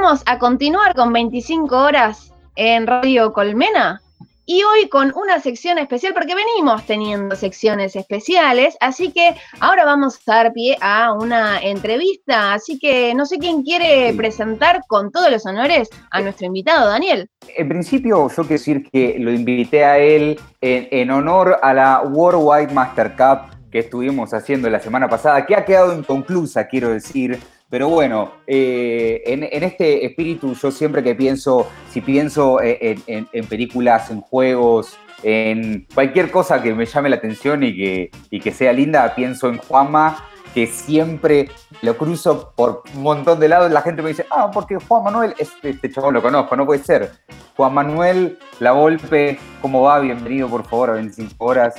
vamos a continuar con 25 horas en Radio Colmena. Y hoy con una sección especial, porque venimos teniendo secciones especiales, así que ahora vamos a dar pie a una entrevista. Así que no sé quién quiere presentar con todos los honores a nuestro invitado, Daniel. En principio, yo quiero decir que lo invité a él en, en honor a la Worldwide Master Cup que estuvimos haciendo la semana pasada, que ha quedado inconclusa, quiero decir. Pero bueno, eh, en, este espíritu yo siempre que pienso, si pienso en, películas, en juegos, en cualquier cosa que me llame la atención y que, que sea linda, pienso en Juanma, que siempre lo cruzo por un montón de lados. La gente me dice, ah, porque Juan Manuel, este, este chabón lo conozco, no puede ser. Juan Manuel, La Volpe, ¿cómo va? Bienvenido, por favor, a 25 horas.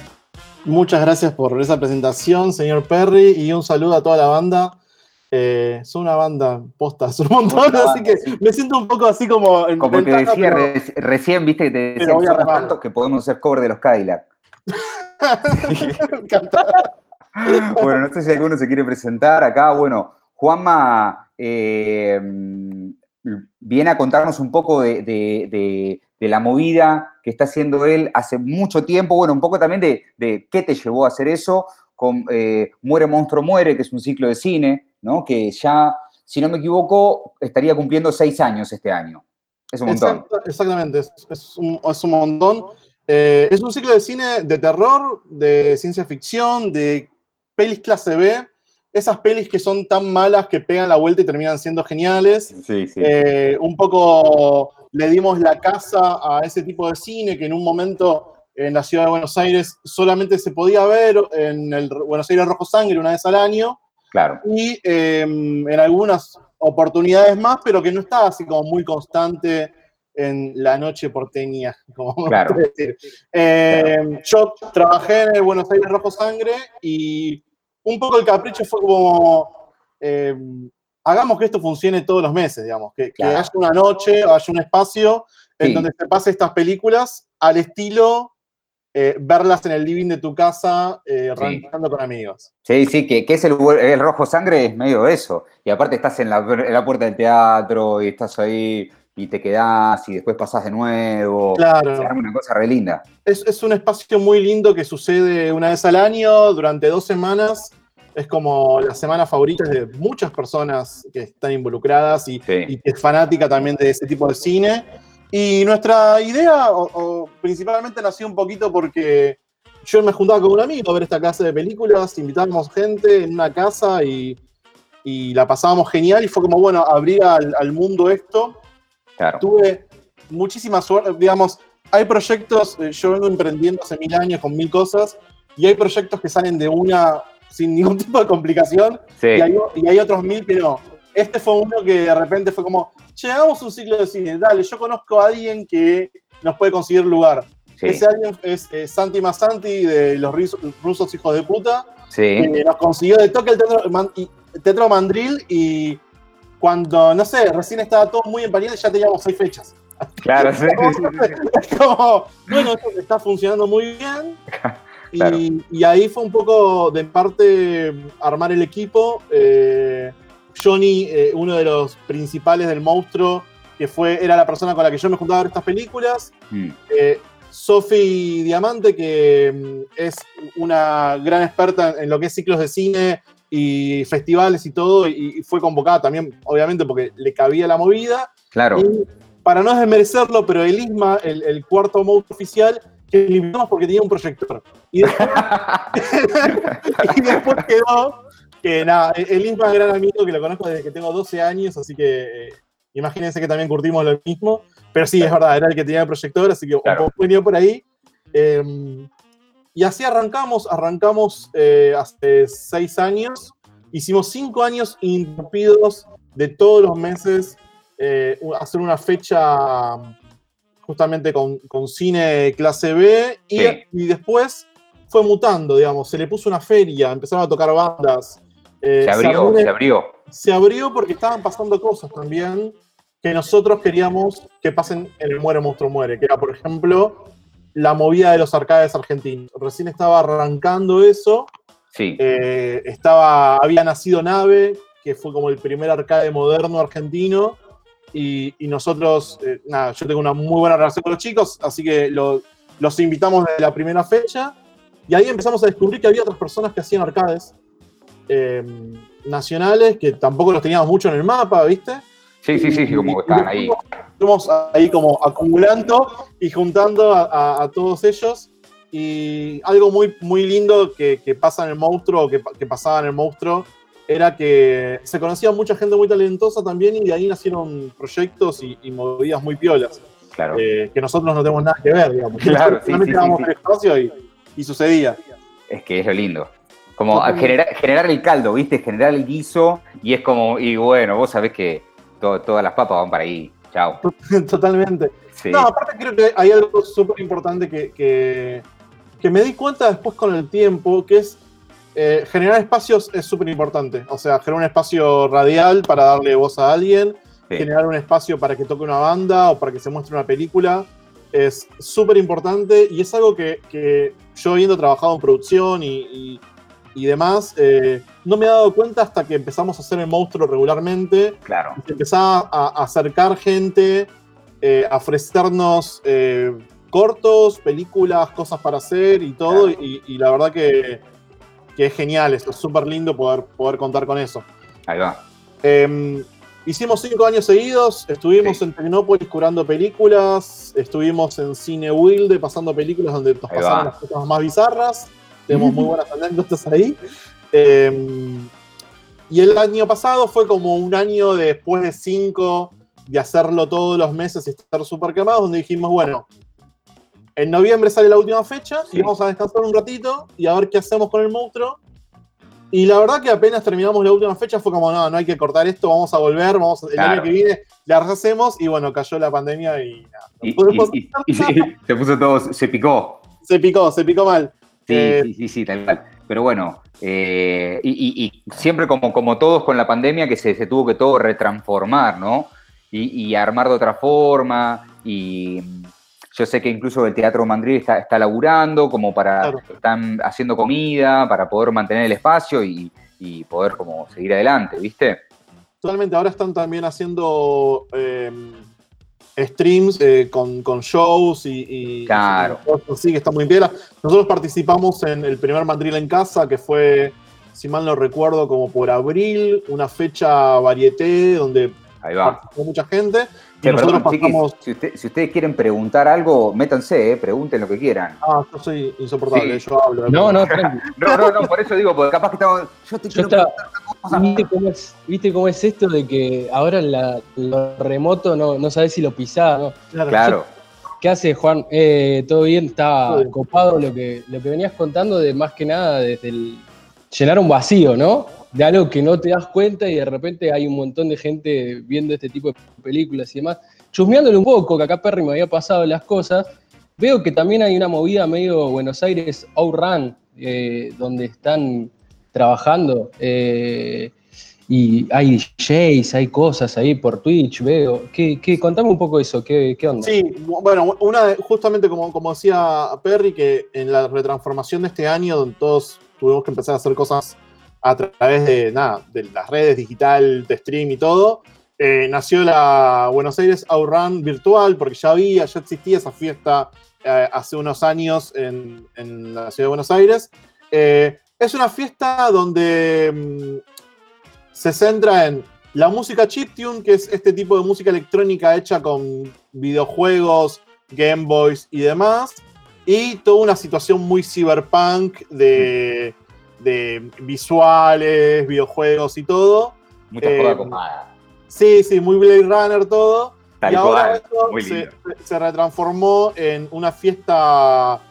Muchas gracias por esa presentación, señor Perry, y un saludo a toda la banda. Eh, son una banda posta, son un montón, así que me siento un poco así como. En como te decía recién, viste que te decía que tantos que podemos ser cover de los Cadillac. bueno, no sé si alguno se quiere presentar acá. Bueno, Juanma eh, viene a contarnos un poco de, la movida que está haciendo él hace mucho tiempo. Bueno, un poco también de, qué te llevó a hacer eso. Con eh, Muere Monstruo Muere, que es un ciclo de cine que ya, si no me equivoco, estaría cumpliendo seis años este año. Es un montón. exactamente, es, un, montón. Eh, es un ciclo de cine de terror, de ciencia ficción, de pelis clase B. Esas pelis que son tan malas que pegan la vuelta y terminan siendo geniales. Sí, sí. Eh, un poco le dimos la casa a ese tipo de cine que en un momento en la ciudad de Buenos Aires solamente se podía ver en el Buenos Aires Rojo Sangre una vez al año. Claro. Y em, en algunas oportunidades más, pero que no estaba así como muy constante en la noche porteña, como claro. decir. Em, yo trabajé en el Buenos Aires Rojo Sangre y un poco el capricho fue como, em, hagamos que esto funcione todos los meses, digamos, que, haya una noche o haya un espacio en donde se pase estas películas al estilo eh, verlas en el living de tu casa, eh, con amigos. Sí, sí, que, es el, rojo sangre, es medio eso. Y aparte estás en la, puerta del teatro y estás ahí y te quedás y después pasás de nuevo. Claro. Es una cosa re linda. Es, un espacio muy lindo que sucede una vez al año, durante dos semanas. Es como la semana favorita de muchas personas que están involucradas y, y que es fanática también de ese tipo de cine. Y nuestra idea, principalmente nació un poquito porque yo me juntaba con un amigo a ver esta clase de películas, invitábamos gente en una casa y, la pasábamos genial y fue como, bueno, abrir al, mundo esto. Claro. Tuve muchísima suerte, digamos, hay proyectos, eh, yo vengo emprendiendo hace mil años con mil cosas y hay proyectos que salen de una sin ningún tipo de complicación y, hay, y hay otros mil que no. Este fue uno que de repente fue como, llegamos un ciclo de cine, dale, yo conozco a alguien que nos puede conseguir lugar. Ese alguien es Santi Masanti de los rusos hijos de puta. Sí. nos consiguió de toque el teatro, Mandril y cuando, no sé, recién estaba todo muy empañado y ya teníamos seis fechas. Claro, sí. es como, bueno, esto está funcionando muy bien. Y, ahí fue un poco de parte armar el equipo. Eh, Johnny, eh, uno de los principales del monstruo, que fue, era la persona con la que yo me juntaba a ver estas películas. Mm. Eh, Sophie Diamante, que mm, es una gran experta en lo que es ciclos de cine y festivales y todo, y, fue convocada también, obviamente, porque le cabía la movida. Claro. Y para no desmerecerlo, pero el ISMA, el, cuarto monstruo oficial, que eliminamos porque tenía un proyector. y después quedó que nada, el Isma es gran amigo que lo conozco desde que tengo 12 años, así que eh, imagínense que también curtimos lo mismo. Pero sí, es verdad, era el que tenía el proyector, así que claro. un poco por ahí. Em, y así arrancamos, arrancamos eh, hace 6 años. Hicimos 5 años interrumpidos de todos los meses eh, hacer una fecha justamente con, con, cine clase B y, y después fue mutando, digamos, se le puso una feria, empezaron a tocar bandas, eh, se abrió, se, abrió. Se abrió porque estaban pasando cosas también que nosotros queríamos que pasen en el Muere Monstruo Muere, que era, por ejemplo, la movida de los arcades argentinos. Recién estaba arrancando eso. Sí. Eh, estaba, había nacido Nave, que fue como el primer arcade moderno argentino. y, nosotros, eh, nada, yo tengo una muy buena relación con los chicos, así que los invitamos desde la primera fecha y ahí empezamos a descubrir que había otras personas que hacían arcades eh, nacionales que tampoco los teníamos mucho en el mapa, ¿viste? Sí, sí, sí, como que estaban ahí. Estuvimos ahí como acumulando y juntando a, todos ellos. Y algo muy, muy lindo que, pasa en el monstruo, que, que pasaba en el monstruo, era que se conocía mucha gente muy talentosa también y de ahí nacieron proyectos y, movidas muy piolas. Claro. Eh, que nosotros no tenemos nada que ver, digamos. Claro, sí, sí, sí, espacio y, sucedía. Es que es lo lindo. Como generar, generar el caldo, ¿viste? Generar el guiso y es como, y bueno, vos sabés que todas las papas van para ahí. Chao. Totalmente. No, aparte creo que hay algo súper importante que, que, me di cuenta después con el tiempo, que es eh, generar espacios es súper importante. O sea, generar un espacio radial para darle voz a alguien, generar un espacio para que toque una banda o para que se muestre una película, es súper importante y es algo que, yo habiendo trabajado en producción y, demás, eh, no me he dado cuenta hasta que empezamos a hacer el monstruo regularmente. Claro. Y empezaba a, acercar gente, eh, a ofrecernos cortos, películas, cosas para hacer y todo. y, la verdad que que es genial, es súper lindo poder, poder contar con eso. Ahí va. Em, hicimos cinco años seguidos, estuvimos en Tecnópolis curando películas, estuvimos en Cine Wilde pasando películas donde nos pasaron las cosas más bizarras, tenemos muy buenas anécdotas ahí. Em, y el año pasado fue como un año después de cinco de hacerlo todos los meses y estar súper quemados, donde dijimos, bueno, en noviembre sale la última fecha y vamos a descansar un ratito y a ver qué hacemos con el monstruo. Y la verdad que apenas terminamos la última fecha fue como, no, no hay que cortar esto, vamos a volver, vamos el año que viene la rehacemos y bueno, cayó la pandemia y nada. Y, se puso todo, se picó. Se picó, se picó mal. Sí, eh, sí, sí, tal cual. Pero bueno, eh, y, siempre como, como todos con la pandemia que se, tuvo que todo retransformar, ¿no? y armar de otra forma y yo sé que incluso el Teatro Mandril está, está laburando, como para, están haciendo comida, para poder mantener el espacio y, poder como seguir adelante, ¿viste? Totalmente, ahora están también haciendo em, streams eh, con, shows y, claro. sí, que está muy bien. Nosotros participamos en el primer Mandril en casa, que fue, si mal no recuerdo, como por abril, una fecha varieté donde Ahí va. participó mucha gente si, ustedes quieren preguntar algo, métanse, eh, pregunten lo que quieran. Ah, yo soy insoportable, yo hablo. No, no, no, no, no, por eso digo, porque capaz que estamos. Yo te quiero ¿Viste cómo, es, ¿Viste cómo es esto de que ahora la, lo remoto no, no sabes si lo pisás, ¿no? Claro. ¿Qué hace, Juan? Eh, ¿Todo bien? Estaba copado lo que, lo que venías contando de más que nada desde el llenar un vacío, ¿no? De algo que no te das cuenta y de repente hay un montón de gente viendo este tipo de películas y demás. Chusmeándole un poco, que acá Perry me había pasado las cosas, veo que también hay una movida medio Buenos Aires Outrun, eh, donde están trabajando eh, y hay DJs, hay cosas ahí por Twitch, veo. ¿Qué, qué, contame un poco eso, ¿qué, qué onda? Sí, bueno, una justamente como, como decía Perry, que en la retransformación de este año, donde todos tuvimos que empezar a hacer cosas a través de, nada, de las redes digital, de stream y todo, eh, nació la Buenos Aires Outrun virtual, porque ya había, ya existía esa fiesta eh, hace unos años en, la ciudad de Buenos Aires. Eh, es una fiesta donde mm, se centra en la música chiptune, que es este tipo de música electrónica hecha con videojuegos, Game Boys y demás, y toda una situación muy cyberpunk de de visuales, videojuegos y todo. Mucha eh, copada. Sí, sí, muy Blade Runner todo. y ahora esto se, retransformó en una fiesta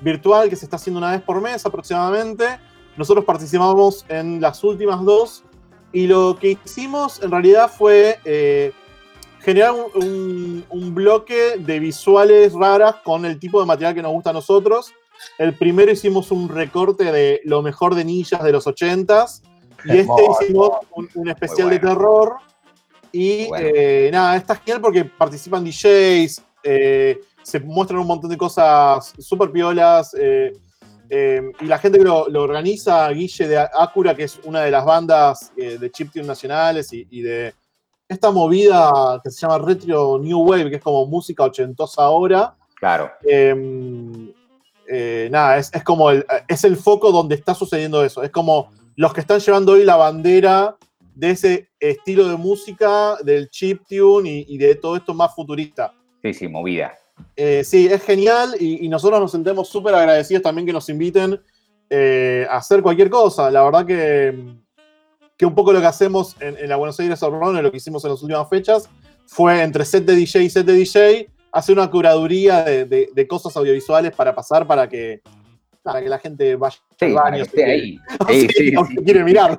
virtual que se está haciendo una vez por mes aproximadamente. Nosotros participamos en las últimas dos y lo que hicimos en realidad fue eh, generar un, un, bloque de visuales raras con el tipo de material que nos gusta a nosotros. El primero hicimos un recorte de lo mejor de ninjas de los 80s. Y este hicimos un, especial de terror. Y eh, nada, está genial porque participan DJs, eh, se muestran un montón de cosas súper piolas. Eh, y la gente que lo, organiza, Guille de Acura, que es una de las bandas de chiptune nacionales y, de, esta movida que se llama Retro New Wave, que es como música ochentosa ahora. Claro. Em, eh, nada, es, como el, es el foco donde está sucediendo eso. Es como los que están llevando hoy la bandera de ese estilo de música, del chiptune y, y de todo esto más futurista. Sí, sí, movida. Eh, sí, es genial y, nosotros nos sentimos súper agradecidos también que nos inviten eh, a hacer cualquier cosa. La verdad que, que un poco lo que hacemos en, la Buenos Aires Run, lo que hicimos en las últimas fechas, fue entre set de DJ y set de DJ, hacer una curaduría de, cosas audiovisuales para pasar para que, para que la gente vaya al baño. esté ahí. Sí, sí, quiere mirar,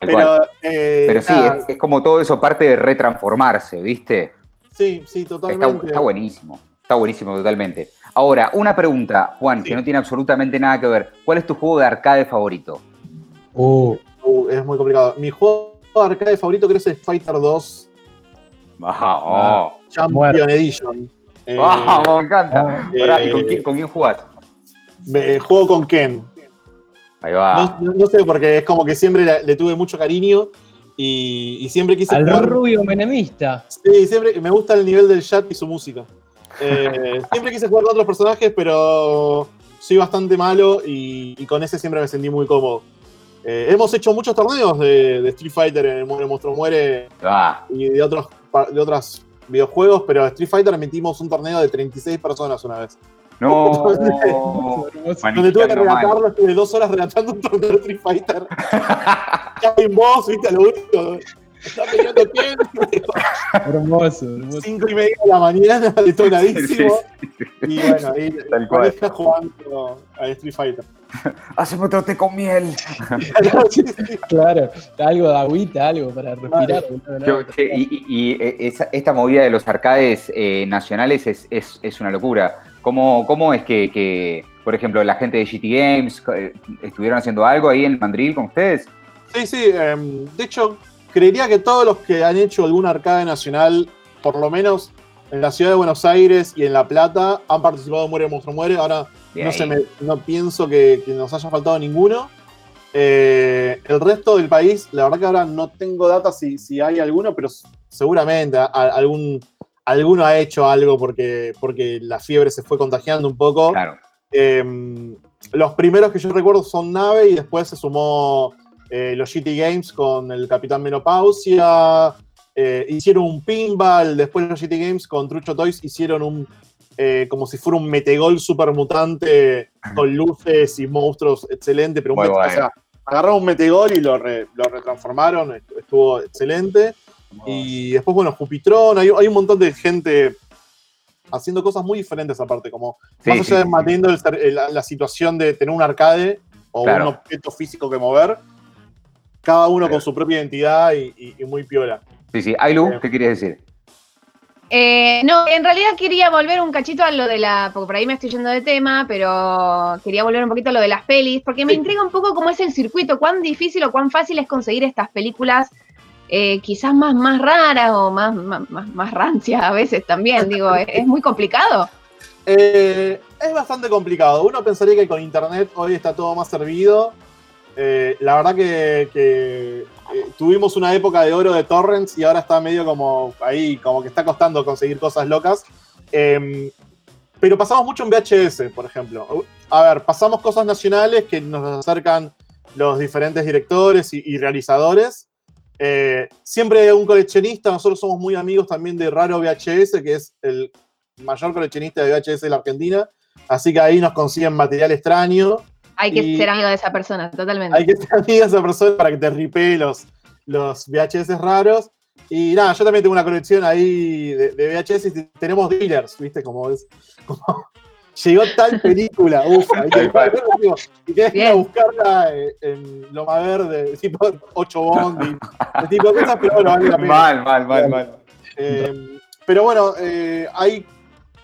Pero, eh, sí, es, como todo eso parte de retransformarse, ¿viste? Sí, sí, totalmente. está buenísimo. Está buenísimo, totalmente. Ahora, una pregunta, Juan, que no tiene absolutamente nada que ver. ¿Cuál es tu juego de arcade favorito? Uh, uh es muy complicado. Mi juego de arcade favorito creo que es Fighter 2. Ah, Champion Edition. Ah, me encanta. Eh, ¿con, quién, ¿con, jugás? juego con Ken. Ahí va. No, sé, porque es como que siempre le, tuve mucho cariño y, siempre quise Al rubio menemista. Sí, siempre me gusta el nivel del chat y su música. Eh, siempre quise jugar con otros personajes, pero soy bastante malo y, con ese siempre me sentí muy cómodo. Eh, hemos hecho muchos torneos de, Street Fighter en el Muere Monstruo Muere ah. y de otros de otros videojuegos, pero Street Fighter metimos un torneo de 36 personas una vez. No, donde tuve que relatarlo, estuve dos horas relatando un torneo de Street Fighter. ya en voz, viste, a lo único. Está peleando quién. hermoso, hermoso. Cinco y media de la mañana, detonadísimo. Y bueno, ahí está jugando a Street Fighter. Hacemos trote con miel. claro, algo de agüita, algo para respirar. y, e, esta movida de los arcades eh, nacionales es, es, es, una locura. ¿Cómo, cómo es que, que, por ejemplo, la gente de GT Games eh, estuvieron haciendo algo ahí en Mandril con ustedes? Sí, sí. Em, de hecho, creería que todos los que han hecho algún arcade nacional, por lo menos en la ciudad de Buenos Aires y en La Plata, han participado en Muere Monstruo Muere. Ahora no, se no pienso que, nos haya faltado ninguno. Eh, el resto del país, la verdad que ahora no tengo data si, si hay alguno, pero seguramente algún, alguno ha hecho algo porque, porque la fiebre se fue contagiando un poco. Claro. Em, los primeros que yo recuerdo son Nave y después se sumó eh, los GT Games con el Capitán Menopausia, eh, hicieron un pinball, después los GT Games con Trucho Toys hicieron un, eh, como si fuera un metegol super mutante con luces y monstruos excelente, pero un agarraron un metegol y lo, retransformaron, estuvo excelente. Y después, bueno, Jupitron, hay, un montón de gente haciendo cosas muy diferentes aparte, como más allá de manteniendo la, situación de tener un arcade o un objeto físico que mover, cada uno con su propia identidad y, muy piola. Sí, sí. Ailu, ¿qué querías decir? Eh, no, en realidad quería volver un cachito a lo de la. Porque por ahí me estoy yendo de tema, pero quería volver un poquito a lo de las pelis, porque me intriga un poco cómo es el circuito, cuán difícil o cuán fácil es conseguir estas películas, eh, quizás más, más raras o más, más, más, rancias a veces también. Digo, ¿es, muy complicado? Eh, es bastante complicado. Uno pensaría que con internet hoy está todo más servido. La verdad que, eh, tuvimos una época de oro de torrents y ahora está medio como ahí, como que está costando conseguir cosas locas. Em, pero pasamos mucho en VHS, por ejemplo. A ver, pasamos cosas nacionales que nos acercan los diferentes directores y, realizadores. Eh, siempre hay un coleccionista, nosotros somos muy amigos también de Raro VHS, que es el mayor coleccionista de VHS de la Argentina. Así que ahí nos consiguen material extraño. Hay que ser amigo de esa persona, totalmente. Hay que ser amigo de esa persona para que te ripee los, los VHS raros. Y nada, yo también tengo una colección ahí de, VHS y tenemos dealers, ¿viste? Como es. Como, llegó tal película, uff, hay que, y tienes que ir a buscarla en Loma Verde, tipo 8 Bond, y tipo de cosas, pero bueno, vale la pena. Mal, mal, mal, mal. Eh, pero bueno, eh, hay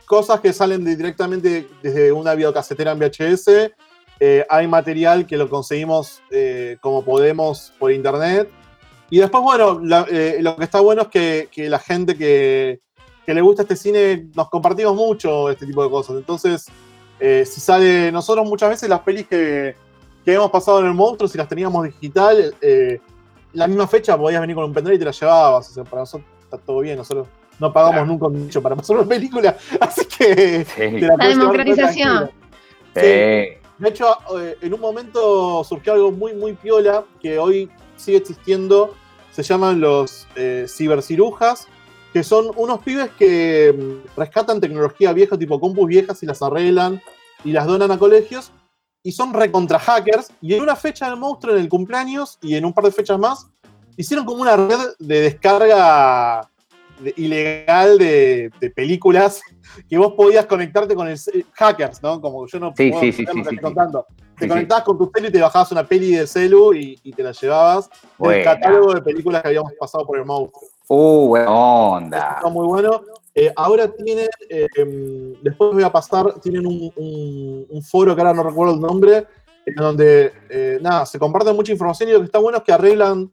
cosas que salen directamente desde una videocasetera en VHS eh, hay material que lo conseguimos eh, como podemos por internet. Y después, bueno, eh, lo que está bueno es que, la gente que, le gusta este cine nos compartimos mucho este tipo de cosas. Entonces, si sale, nosotros muchas veces las pelis que, hemos pasado en el monstruo, si las teníamos digital, la misma fecha podías venir con un pendrive y te la llevabas. O sea, para nosotros está todo bien, nosotros no pagamos nunca un nicho para pasar una película, así que la, democratización. Sí. De hecho, eh, en un momento surgió algo muy, muy piola que hoy sigue existiendo. Se llaman los eh, cibercirujas, que son unos pibes que mm, rescatan tecnología vieja, tipo compus viejas, y las arreglan y las donan a colegios. Y son recontra hackers. Y en una fecha del monstruo, en el cumpleaños, y en un par de fechas más, hicieron como una red de descarga ilegal de, películas que vos podías conectarte con el hackers, ¿no? Como yo no sí, sí, sí, contando. Te conectabas con tu celu y te bajabas una peli de celu y, te la llevabas del catálogo de películas que habíamos pasado por el monstruo. Uh, buena onda. Está muy bueno. Eh, ahora tienen, eh, em, después voy a pasar, tienen un, foro que ahora no recuerdo el nombre, en donde, eh, nada, se comparte mucha información y lo que está bueno es que arreglan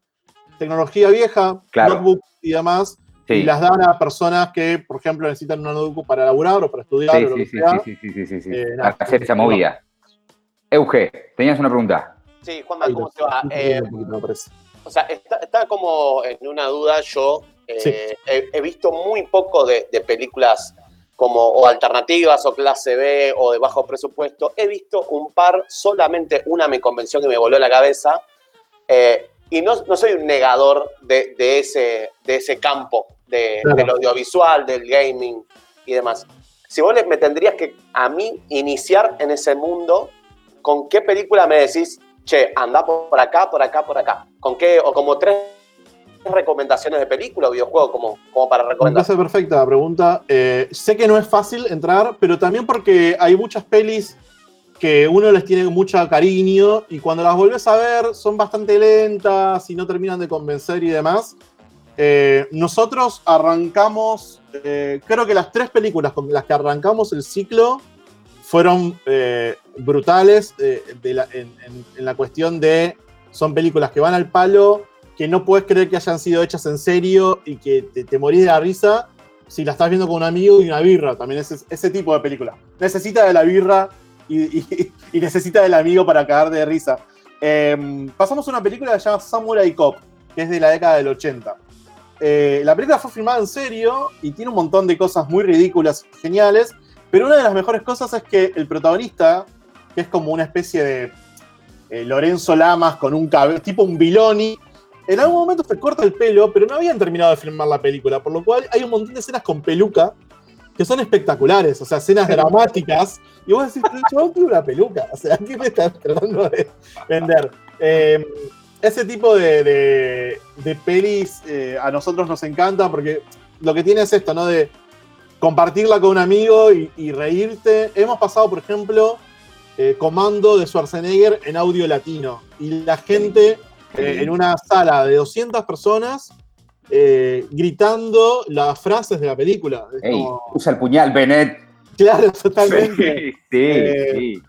tecnología vieja, notebooks y demás, y las dan a personas que, por ejemplo, necesitan una notebook para laburar o para estudiar sí, o lo sí, que sea. Sí, sí, sí, sí, sí. Eh, para hacer esa movida. Euge, tenías una pregunta. Sí, Juanma, ¿cómo te va? Eh, o sea, está, como en una duda yo. Eh, he, visto muy poco de, películas como o alternativas o clase B o de bajo presupuesto. He visto un par, solamente una me convenció que me voló la cabeza. Y no, no, soy un negador de, de, ese, de ese campo del audiovisual, del gaming y demás. Si vos me tendrías que a mí iniciar en ese mundo, ¿con qué película me decís, che, anda por acá, por acá, por acá? ¿Con qué? O como tres recomendaciones de película o videojuego como, como para recomendar. Me perfecta la pregunta. Eh, sé que no es fácil entrar, pero también porque hay muchas pelis que uno les tiene mucho cariño y cuando las volvés a ver son bastante lentas y no terminan de convencer y demás. Eh, nosotros arrancamos, eh, creo que las tres películas con las que arrancamos el ciclo fueron eh, brutales en, la cuestión de, son películas que van al palo, que no puedes creer que hayan sido hechas en serio y que te, morís de la risa si la estás viendo con un amigo y una birra, también es ese tipo de película. Necesita de la birra y, necesita del amigo para cagar de risa. pasamos a una película que se llama Samurai Cop, que es de la década del 80. Eh, la película fue filmada en serio y tiene un montón de cosas muy ridículas y geniales, pero una de las mejores cosas es que el protagonista, que es como una especie de eh, Lorenzo Lamas con un cabello, tipo un Biloni, en algún momento se corta el pelo, pero no habían terminado de filmar la película, por lo cual hay un montón de escenas con peluca que son espectaculares, o sea, escenas dramáticas, y vos decís, yo tiene una peluca, o sea, ¿qué me estás tratando de vender? Eh, ese tipo de, pelis eh, a nosotros nos encanta porque lo que tiene es esto, ¿no? De compartirla con un amigo y, reírte. Hemos pasado, por ejemplo, eh, Comando de Schwarzenegger en audio latino y la gente eh, en una sala de 200 personas gritando las frases de la película. Usa el puñal, Bennett. Claro, totalmente. sí, sí.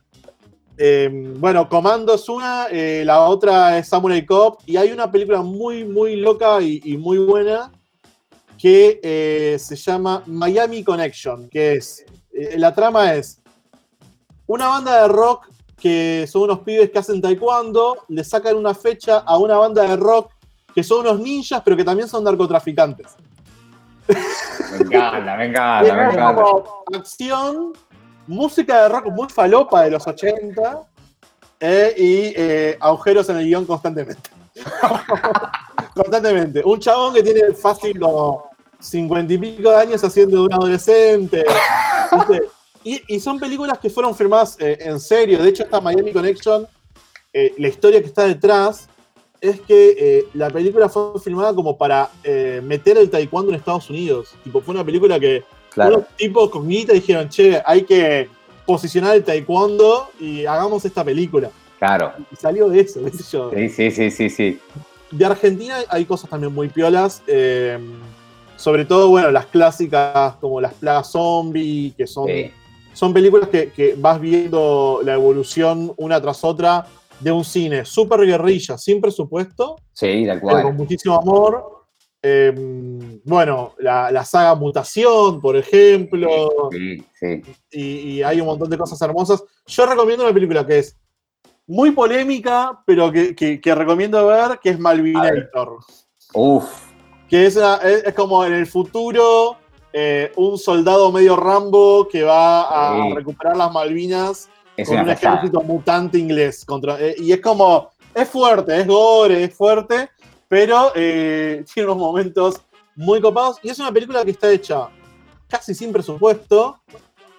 Eh, bueno, Comando es una, eh, la otra es Samurai Cop, y hay una película muy, muy loca y, muy buena que eh, se llama Miami Connection, que es, la trama es una banda de rock que son unos pibes que hacen taekwondo, le sacan una fecha a una banda de rock que son unos ninjas, pero que también son narcotraficantes. Me encanta, me encanta, me encanta. Acción música de rock muy falopa de los 80 eh, y eh, agujeros en el guion constantemente. constantemente. Un chabón que tiene fácil como 50 y pico de años haciendo de un adolescente. y, son películas que fueron filmadas eh, en serio. De hecho, esta Miami Connection, la historia que está detrás es que la película fue filmada como para meter el taekwondo en Estados Unidos. Tipo, fue una película que Claro. tipos con guita dijeron, che, hay que posicionar el taekwondo y hagamos esta película. Claro. Y salió de eso, qué yo. Sí, sí, sí, sí, sí. De Argentina hay cosas también muy piolas. Eh, sobre todo, bueno, las clásicas como Las Plagas Zombie, que son, son películas que, vas viendo la evolución una tras otra de un cine súper guerrilla, sin presupuesto. Sí, de cual. Con muchísimo amor Em, bueno, la, saga Mutación, por ejemplo. Sí, sí. Y, hay un montón de cosas hermosas. Yo recomiendo una película que es muy polémica, pero que, recomiendo ver, que es Malvinator. Uf. Que es, es, como en el futuro eh, un soldado medio Rambo que va a recuperar las Malvinas con un ejército mutante inglés. Contra, eh, y es como, es fuerte, es gore, es fuerte, pero eh, tiene unos momentos muy copados. Y es una película que está hecha casi sin presupuesto,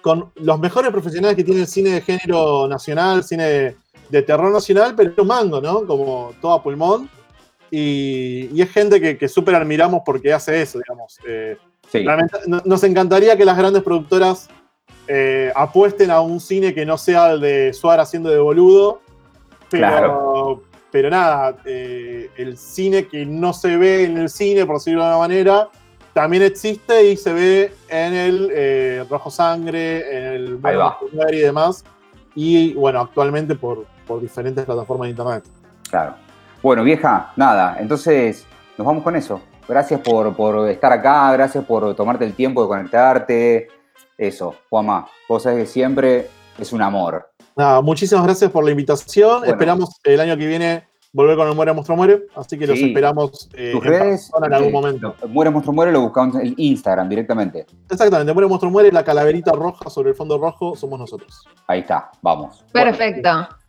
con los mejores profesionales que tiene el cine de género nacional, cine de, terror nacional, pero es un mango, ¿no? Como todo pulmón. Y, es gente que, que súper admiramos porque hace eso, digamos. Eh, realmente, nos encantaría que las grandes productoras eh, apuesten a un cine que no sea el de Suar haciendo de boludo, pero, pero nada, eh, el cine que no se ve en el cine, por decirlo de una manera, también existe y se ve en el eh, Rojo Sangre, en el y demás. Y bueno, actualmente por, por diferentes plataformas de internet. Claro. Bueno, vieja, nada, entonces nos vamos con eso. Gracias por, por estar acá, gracias por tomarte el tiempo de conectarte. Eso, Juanma, vos sabés que siempre es un amor. Nada, muchísimas gracias por la invitación. Esperamos el año que viene volver con el Muere Monstruo Muere, así que los esperamos eh, ¿Tus redes, en, algún momento. Muere Monstruo Muere lo buscamos en Instagram directamente. Exactamente, Muere Monstruo Muere, la calaverita roja sobre el fondo rojo somos nosotros. Ahí está, vamos. Perfecto.